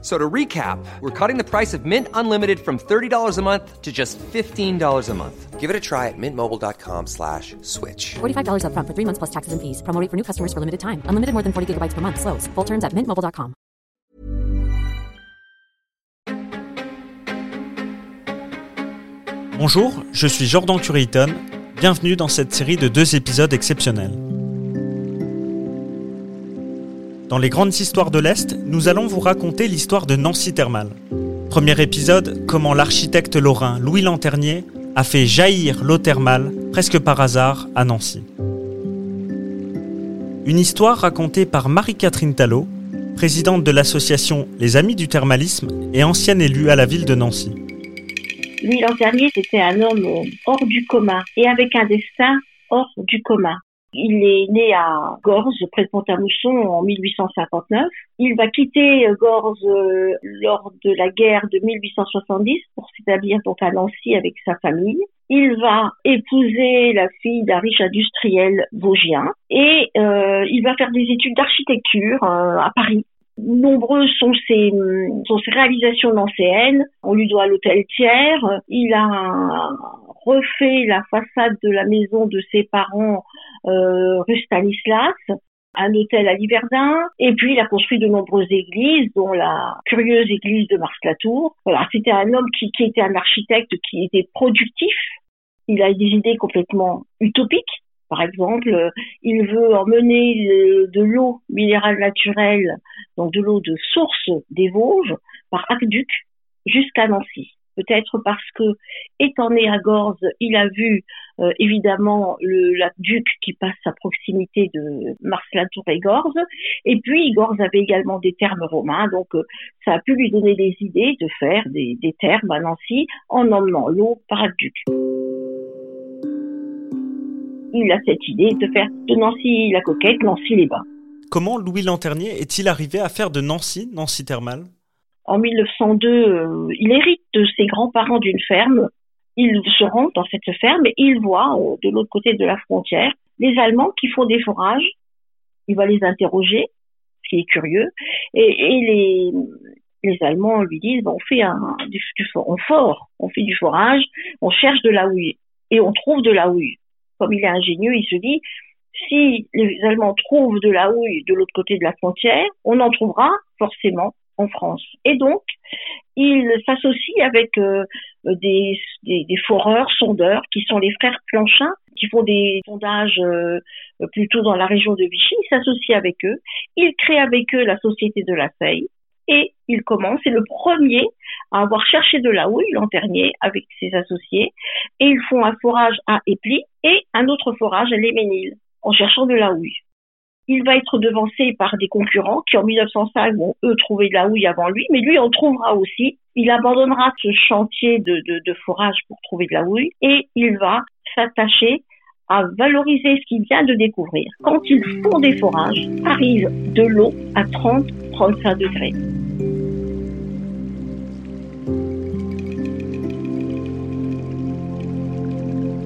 So to recap, we're cutting the price of Mint Unlimited from $30 a month to just $15 a month. Give it a try at mintmobile.com slash switch. $45 upfront for three months plus taxes and fees. Promo rate for new customers for limited time. Unlimited more than 40 gigabytes per month. Slows. Full terms at mintmobile.com. Bonjour, je suis Jordan Curiton. Bienvenue dans cette série de deux épisodes exceptionnels. Dans les grandes histoires de l'Est, nous allons vous raconter l'histoire de Nancy Thermal. Premier épisode, comment l'architecte lorrain Louis Lanternier a fait jaillir l'eau thermale, presque par hasard, à Nancy. Une histoire racontée par Marie-Catherine Talot, présidente de l'association Les Amis du Thermalisme et ancienne élue à la ville de Nancy. Louis Lanternier, c'était un homme hors du commun et avec un destin hors du commun. Il est né à Gorze, près de Pont-à-Mousson, en 1859. Il va quitter Gorze euh, lors de la guerre de 1870 pour s'établir donc à Nancy avec sa famille. Il va épouser la fille d'un riche industriel vosgien et euh, il va faire des études d'architecture euh, à Paris. Nombreuses sont ses, sont ses réalisations nancéennes. On lui doit l'hôtel Thiers. Il a refait la façade de la maison de ses parents euh, rue Stanislas un hôtel à Liverdun, et puis il a construit de nombreuses églises, dont la curieuse église de Mars-la-Tour. Voilà, c'était un homme qui, qui était un architecte qui était productif. Il a des idées complètement utopiques. Par exemple, il veut emmener de l'eau minérale naturelle, donc de l'eau de source des Vosges, par aqueduc jusqu'à Nancy. Peut-être parce que, étant né à Gorze, il a vu euh, évidemment le lac-duc qui passe à proximité de Mars-la-Tour et Gorze. Et puis, Gorze avait également des thermes romains, donc euh, ça a pu lui donner des idées de faire des, des thermes à Nancy en emmenant l'eau par aqueduc il a cette idée de faire de Nancy la coquette, Nancy les bains. Comment Louis Lanternier est-il arrivé à faire de Nancy, Nancy thermale? En 1902, euh, il hérite de ses grands-parents d'une ferme. Il se rend dans cette ferme et il voit euh, de l'autre côté de la frontière les Allemands qui font des forages. Il va les interroger, ce qui est curieux, et, les, Allemands lui disent du, on fort, on fait du forage, on cherche de la houille et on trouve de la houille comme il est ingénieux, il se dit, si les Allemands trouvent de la houille de l'autre côté de la frontière, on en trouvera forcément en France. Et donc, il s'associe avec euh, des, foreurs, sondeurs, qui sont les frères Planchin, qui font des sondages euh, plutôt dans la région de Vichy. Il s'associe avec eux. Il crée avec eux la Société de la Seille et il commence, c'est le premier à avoir cherché de la houille, Lanternier, avec ses associés, et ils font un forage à Épli et un autre forage à Léménil, en cherchant de la houille. Il va être devancé par des concurrents qui, en 1905, vont eux trouver de la houille avant lui, mais lui en trouvera aussi. Il abandonnera ce chantier de, forage pour trouver de la houille et il va s'attacher à valoriser ce qu'il vient de découvrir. Quand ils font des forages, arrive de l'eau à 30-35 degrés.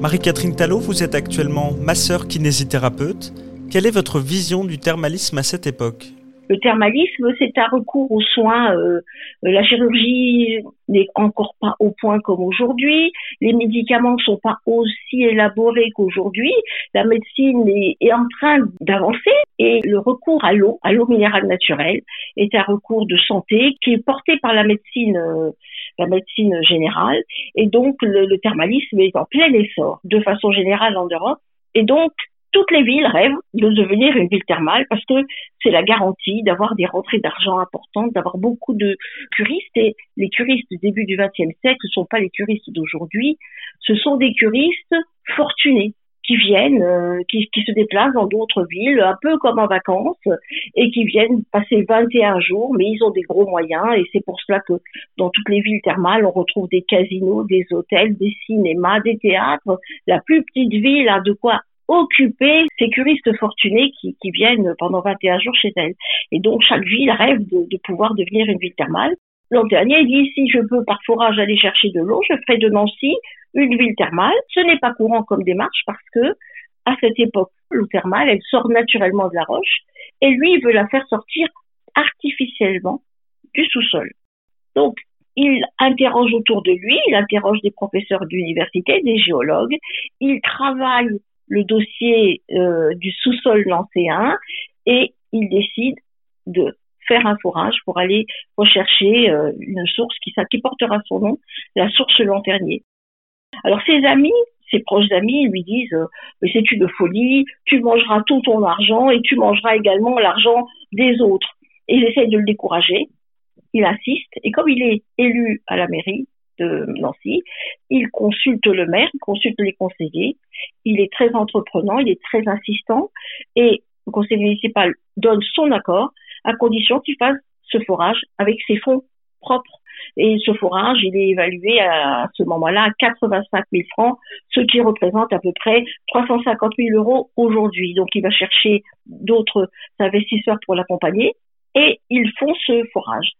Marie-Catherine Talot, vous êtes actuellement masseur kinésithérapeute. Quelle est votre vision du thermalisme à cette époque? Le thermalisme, c'est un recours aux soins. Euh, la chirurgie n'est encore pas au point comme aujourd'hui. Les médicaments ne sont pas aussi élaborés qu'aujourd'hui. La médecine est, en train d'avancer et le recours à l'eau, à l'eau minérale naturelle, est un recours de santé qui est porté par la médecine, euh, la médecine générale. Et donc le, le thermalisme est en plein essor de façon générale en Europe. Et donc toutes les villes rêvent de devenir une ville thermale parce que c'est la garantie d'avoir des rentrées d'argent importantes, d'avoir beaucoup de curistes. Et les curistes du début du XXe siècle ne sont pas les curistes d'aujourd'hui, ce sont des curistes fortunés qui viennent, euh, qui, se déplacent dans d'autres villes, un peu comme en vacances, et qui viennent passer 21 jours, mais ils ont des gros moyens, et c'est pour cela que dans toutes les villes thermales, on retrouve des casinos, des hôtels, des cinémas, des théâtres. La plus petite ville a de quoi occuper ces curistes fortunés qui, viennent pendant 21 jours chez elle. Et donc chaque ville rêve de, de pouvoir devenir une ville thermale. L'an dernier, il dit si je peux par forage aller chercher de l'eau, je ferai de Nancy une ville thermale. Ce n'est pas courant comme démarche parce que à cette époque, l'eau thermale, elle sort naturellement de la roche et lui, il veut la faire sortir artificiellement du sous-sol. Donc, il interroge autour de lui, il interroge des professeurs d'université, des géologues, il travaille le dossier euh, du sous-sol lancéen et il décide de faire un forage pour aller rechercher euh, une source qui, portera son nom, la source Lanternier. Alors ses amis, ses proches amis lui disent euh, mais c'est une folie, tu mangeras tout ton argent et tu mangeras également l'argent des autres. Et ils essayent de le décourager. Il insiste et comme il est élu à la mairie de Nancy, il consulte le maire, il consulte les conseillers. Il est très entreprenant, il est très insistant et le conseil municipal donne son accord à condition qu'il fasse ce forage avec ses fonds propres. Et ce forage, il est évalué à, ce moment-là à 85 000 francs, ce qui représente à peu près 350 000 euros aujourd'hui. Donc, il va chercher d'autres investisseurs pour l'accompagner et ils font ce forage.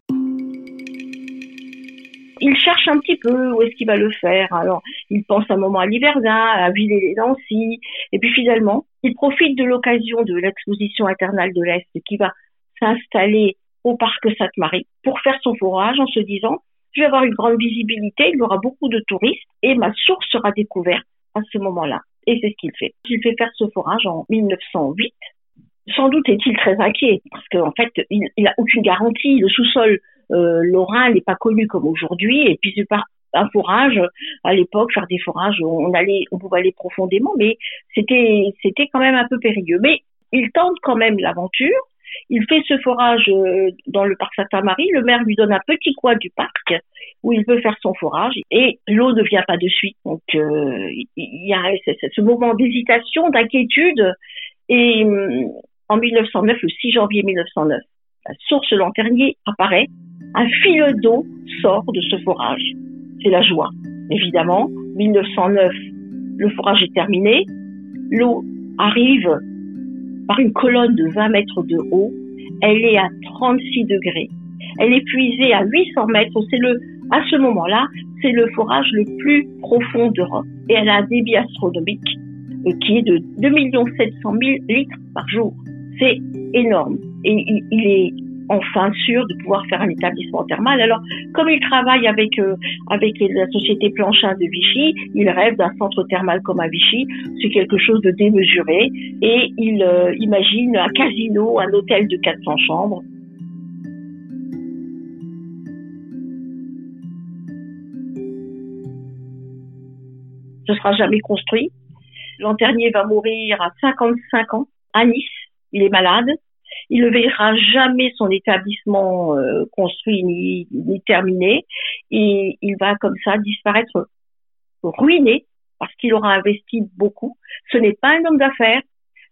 Il cherche un petit peu où est-ce qu'il va le faire. Alors, il pense un moment à Liverdun, à Villers-les-Nancy, et puis finalement, il profite de l'occasion de l'exposition internale de l'Est qui va s'installer au parc Sainte-Marie pour faire son forage en se disant je vais avoir une grande visibilité, il y aura beaucoup de touristes et ma source sera découverte à ce moment-là. Et c'est ce qu'il fait. Il fait faire ce forage en 1908. Sans doute est-il très inquiet parce qu'en fait, il n'a aucune garantie. Le sous-sol euh, lorrain n'est pas connu comme aujourd'hui et puis c'est pas un forage à l'époque faire des forages on allait on pouvait aller profondément mais c'était c'était quand même un peu périlleux mais il tente quand même l'aventure il fait ce forage euh, dans le parc Saint-Marie. Le maire lui donne un petit coin du parc où il peut faire son forage et l'eau ne vient pas de suite. Donc euh, il y a ce moment d'hésitation, d'inquiétude. Et hum, en 1909, le 6 janvier 1909, la source Lanternier apparaît. Un fil d'eau sort de ce forage. C'est la joie. Évidemment, 1909, le forage est terminé. L'eau arrive par une colonne de 20 mètres de haut. Elle est à 36 degrés. Elle est puisée à 800 mètres. C'est le, à ce moment-là, c'est le forage le plus profond d'Europe. Et elle a un débit astronomique euh, qui est de 2 700 000 litres par jour. C'est énorme. Et il est enfin sûr de pouvoir faire un établissement thermal. Alors, comme il travaille avec euh, avec la société Planchin de Vichy, il rêve d'un centre thermal comme à Vichy. C'est quelque chose de démesuré et il euh, imagine un casino, un hôtel de 400 chambres. Ce sera jamais construit. Lanternier va mourir à 55 ans à Nice. Il est malade il ne verra jamais son établissement euh, construit ni, ni, terminé et il va comme ça disparaître ruiné parce qu'il aura investi beaucoup. Ce n'est pas un homme d'affaires,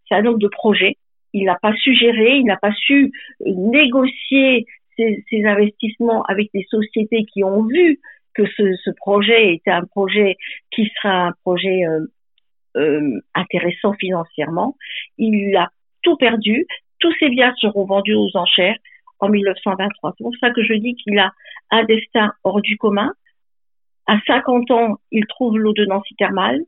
c'est un homme de projet. Il n'a pas su gérer, il n'a pas su euh, négocier ses, ses, investissements avec des sociétés qui ont vu que ce, ce, projet était un projet qui sera un projet euh, euh, intéressant financièrement. Il a tout perdu tous ces biens seront vendus aux enchères en 1923. C'est pour ça que je dis qu'il a un destin hors du commun. À 50 ans, il trouve l'eau de Nancy thermale.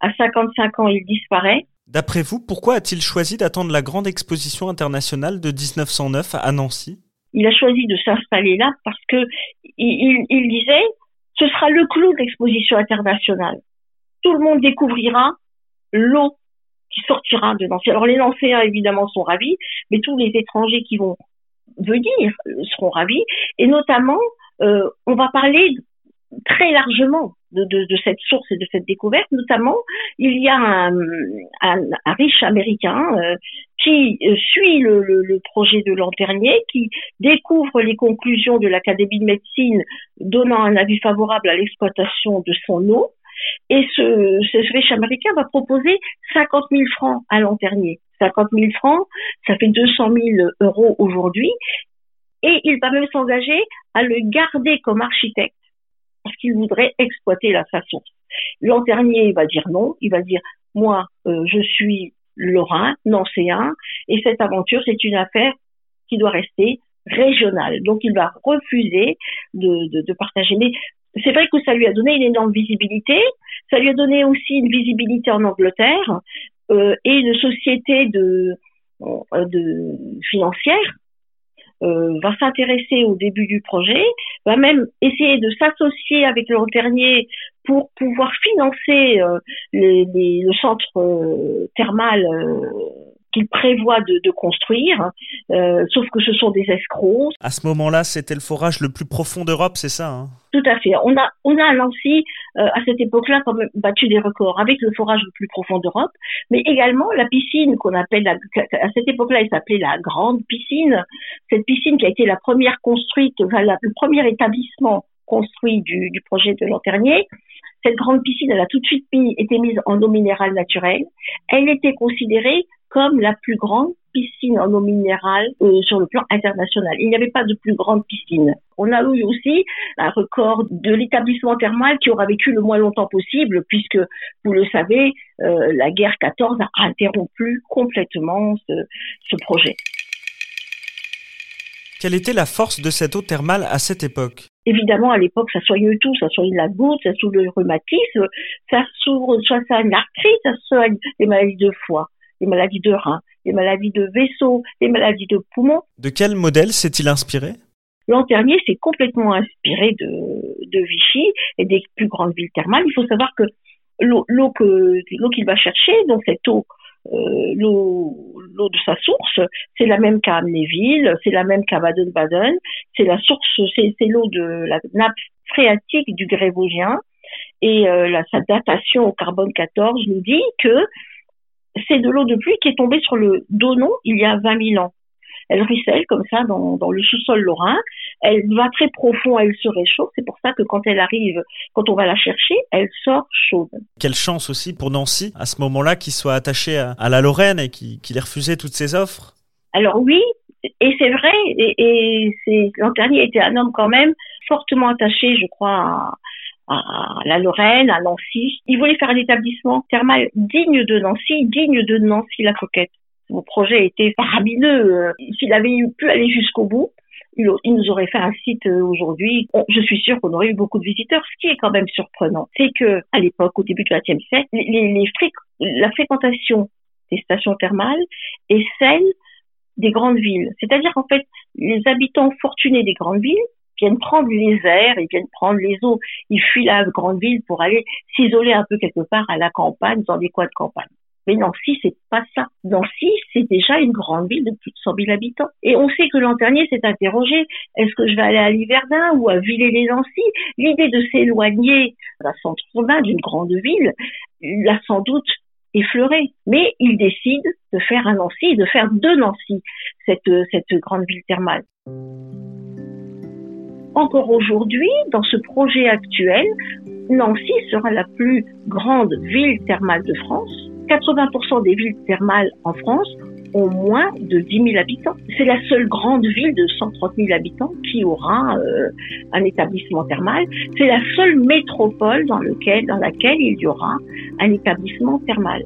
À 55 ans, il disparaît. D'après vous, pourquoi a-t-il choisi d'attendre la grande exposition internationale de 1909 à Nancy? Il a choisi de s'installer là parce que il, il disait ce sera le clou de l'exposition internationale. Tout le monde découvrira l'eau qui sortira de Nancy. Alors les Nancéens évidemment sont ravis, mais tous les étrangers qui vont venir seront ravis. Et notamment, euh, on va parler très largement de, cette source et de cette découverte. Notamment, il y a un, riche américain euh, qui euh, suit le, projet de l'an dernier, qui découvre les conclusions de l'Académie de médecine donnant un avis favorable à l'exploitation de son eau et ce, riche américain va proposer 50 000 francs à Lanternier. 50 000 francs, ça fait 200 000 euros aujourd'hui. Et il va même s'engager à le garder comme architecte parce qu'il voudrait exploiter la façon. Lanternier va dire non, il va dire moi, euh, je suis lorrain, nancéen, et cette aventure, c'est une affaire qui doit rester régionale. Donc, il va refuser de, partager. C'est vrai que ça lui a donné une énorme visibilité. Ça lui a donné aussi une visibilité en Angleterre euh, et une société de, euh, de financière euh, va s'intéresser au début du projet, va même essayer de s'associer avec le Ternier pour pouvoir financer euh, les, les, le centre euh, thermal qu'il prévoit de, de construire, euh, sauf que ce sont des escrocs. À ce moment-là, c'était le forage le plus profond d'Europe, c'est ça hein? Tout à fait. On a, on a à Nancy, euh, à cette époque-là, quand même battu des records avec le forage le plus profond d'Europe, mais également la piscine qu'on appelle, la, à cette époque-là, elle s'appelait la Grande Piscine. Cette piscine qui a été la première construite, enfin, la, le premier établissement construit du, du projet de Lanternier. Cette grande piscine, elle a tout de suite mis, été mise en eau minérale naturelle. Elle était considérée comme la plus grande piscine en eau minérale euh, sur le plan international. Il n'y avait pas de plus grande piscine. On a eu aussi un record de l'établissement thermal qui aura vécu le moins longtemps possible, puisque, vous le savez, euh, la guerre 14 a interrompu complètement ce, ce projet. Quelle était la force de cette eau thermale à cette époque? Évidemment, à l'époque, ça soigne tout, ça soigne la goutte, ça soigne le rhumatisme, ça soigne l'arthrite, ça soigne les maladies de foie les maladies de rein, les maladies de vaisseau, les maladies de poumons. De quel modèle s'est-il inspiré? Lanternier s'est complètement inspiré de, de Vichy et des plus grandes villes thermales. Il faut savoir que l'eau qu'il va chercher, donc cette eau, euh, l'eau de sa source, c'est la même qu'à Amnéville, c'est la même qu'à Baden-Baden, c'est la source, c'est l'eau de la nappe phréatique du Grésivaugen et euh, la, sa datation au carbone 14 nous dit que c'est de l'eau de pluie qui est tombée sur le Donon il y a 20 000 ans. Elle ruisselle comme ça dans, dans le sous-sol lorrain. Elle va très profond, elle se réchauffe. C'est pour ça que quand elle arrive, quand on va la chercher, elle sort chaude. Quelle chance aussi pour Nancy, à ce moment-là, qu'il soit attaché à, à, la Lorraine et qu'il ait refusé toutes ses offres. Alors oui, et c'est vrai, et, et Lanternier était un homme quand même fortement attaché, je crois, à, à la Lorraine, à Nancy. Il voulait faire un établissement thermal digne de Nancy, digne de Nancy-la Coquette. Mon projet était faramineux. S'il avait pu aller jusqu'au bout, il, nous aurait fait un site euh, aujourd'hui. Je suis sûre qu'on aurait eu beaucoup de visiteurs. Ce qui est quand même surprenant, c'est que à l'époque, au début du XXe siècle, la fréquentation des stations thermales est celle des grandes villes. C'est-à-dire qu'en fait, les habitants fortunés des grandes villes viennent prendre les airs, ils viennent prendre les eaux, ils fuient la grande ville pour aller s'isoler un peu quelque part à la campagne, dans des coins de campagne. Mais Nancy, c'est pas ça. Nancy, c'est déjà une grande ville de plus de 100 000 habitants. Et on sait que l'an dernier s'est interrogé, est-ce que je vais aller à Liverdun ou à Villers-les-Nancy L'idée de s'éloigner d'un centre urbain d'une grande ville l'a sans doute effleuré. Mais il décide de faire un Nancy, de faire de Nancy cette grande ville thermale encore aujourd'hui, dans ce projet actuel, Nancy sera la plus grande ville thermale de France. 80% des villes thermales en France ont moins de 10 000 habitants. C'est la seule grande ville de 130 000 habitants qui aura euh, un établissement thermal. C'est la seule métropole dans, laquelle il y aura un établissement thermal.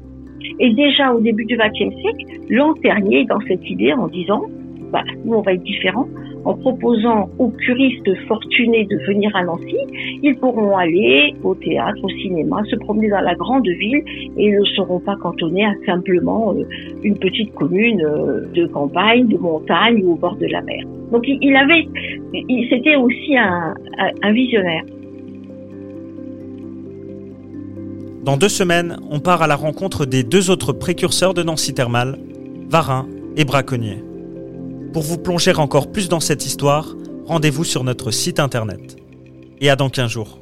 Et déjà au début du XXe siècle, Lanternier dans cette idée en disant, bah, nous on va être différents, en proposant aux curistes fortunés de venir à Nancy, ils pourront aller au théâtre, au cinéma, se promener dans la grande ville et ne seront pas cantonnés à simplement euh, une petite commune euh, de campagne, de montagne ou au bord de la mer. Donc il avait, c'était aussi un, un visionnaire. Dans deux semaines, on part à la rencontre des deux autres précurseurs de Nancy Thermal, Varin et Braconnier. Pour vous plonger encore plus dans cette histoire, rendez-vous sur notre site internet. Et à dans 15 jours.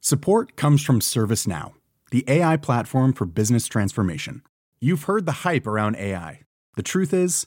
Support comes from ServiceNow, the AI platform for business transformation. You've heard the hype around AI. The truth is,